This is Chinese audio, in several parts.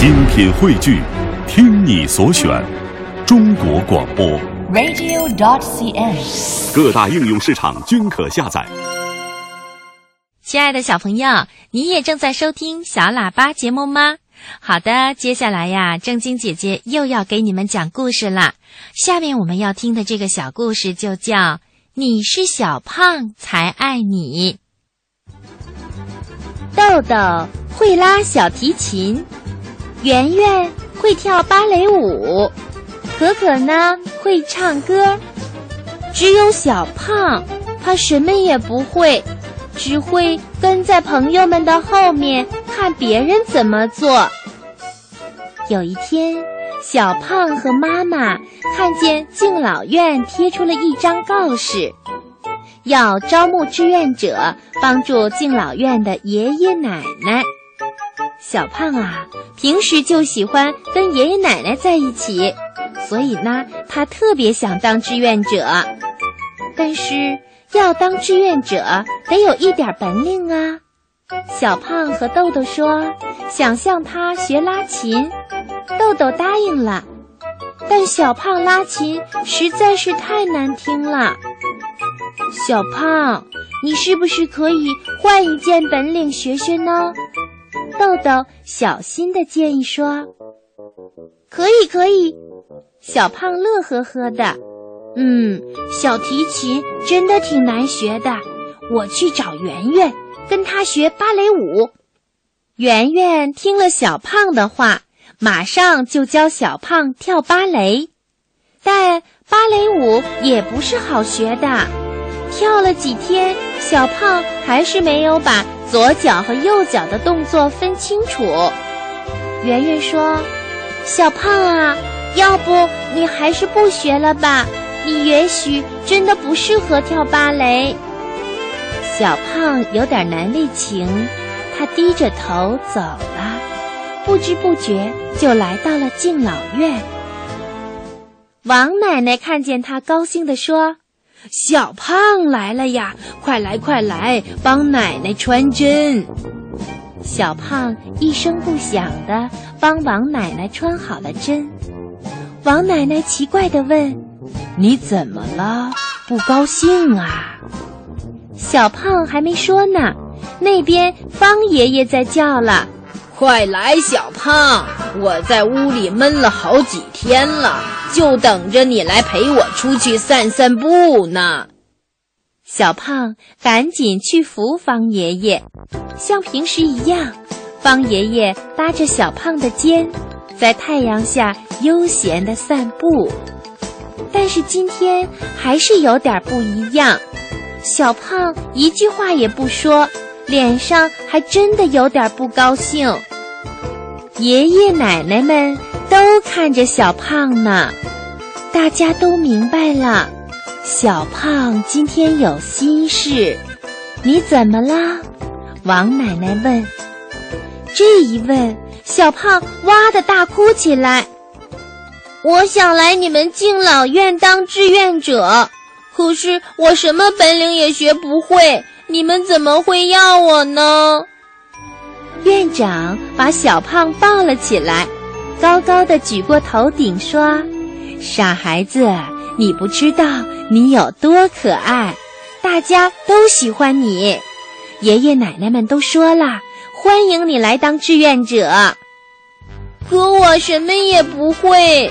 精品汇聚，听你所选，中国广播。radio.dot.cn，。各大应用市场均可下载。亲爱的小朋友，你也正在收听小喇叭节目吗？好的，接下来呀，正晶姐姐又要给你们讲故事啦。下面我们要听的这个小故事就叫《你是小胖才爱你》。豆豆会拉小提琴，圆圆会跳芭蕾舞，可可呢会唱歌，只有小胖，他什么也不会。只会跟在朋友们的后面看别人怎么做。有一天，小胖和妈妈看见敬老院贴出了一张告示，要招募志愿者帮助敬老院的爷爷奶奶。小胖啊，平时就喜欢跟爷爷奶奶在一起，所以呢，他特别想当志愿者，但是。要当志愿者，得有一点本领啊！小胖和豆豆说，想向他学拉琴。豆豆答应了，但小胖拉琴实在是太难听了。小胖，你是不是可以换一件本领学学呢？豆豆小心的建议说：“可以，可以。”小胖乐呵呵的。嗯，小提琴真的挺难学的。我去找圆圆，跟她学芭蕾舞。圆圆听了小胖的话，马上就教小胖跳芭蕾。但芭蕾舞也不是好学的，跳了几天，小胖还是没有把左脚和右脚的动作分清楚。圆圆说：“小胖啊，要不你还是不学了吧？”你也许真的不适合跳芭蕾。小胖有点难为情，他低着头走了，不知不觉就来到了敬老院。王奶奶看见他，高兴地说：“小胖来了呀，快来快来，帮奶奶穿针。”小胖一声不响的帮王奶奶穿好了针。王奶奶奇怪的问：“你怎么了？不高兴啊？”小胖还没说呢，那边方爷爷在叫了：“快来，小胖！我在屋里闷了好几天了，就等着你来陪我出去散散步呢。”小胖赶紧去扶方爷爷，像平时一样，方爷爷搭着小胖的肩，在太阳下悠闲地散步。但是今天还是有点不一样，小胖一句话也不说，脸上还真的有点不高兴。爷爷奶奶们都看着小胖呢，大家都明白了，小胖今天有心事。你怎么了？王奶奶问。这一问，小胖哇的大哭起来。我想来你们敬老院当志愿者，可是我什么本领也学不会，你们怎么会要我呢？院长把小胖抱了起来，高高的举过头顶，说：“傻孩子，你不知道你有多可爱，大家都喜欢你，爷爷奶奶们都说了，欢迎你来当志愿者。可我什么也不会。”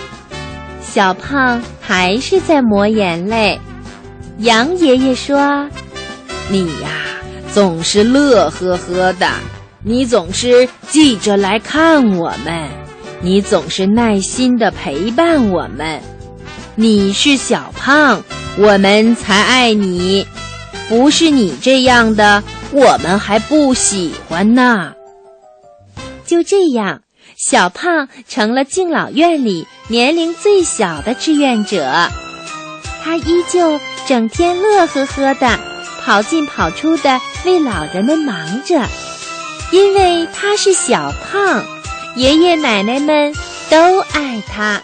小胖还是在抹眼泪。杨爷爷说：“你呀，总是乐呵呵的，你总是记着来看我们，你总是耐心的陪伴我们。你是小胖，我们才爱你。不是你这样的，我们还不喜欢呢。”就这样。小胖成了敬老院里年龄最小的志愿者，他依旧整天乐呵呵的跑进跑出的为老人们忙着，因为他是小胖，爷爷奶奶们都爱他。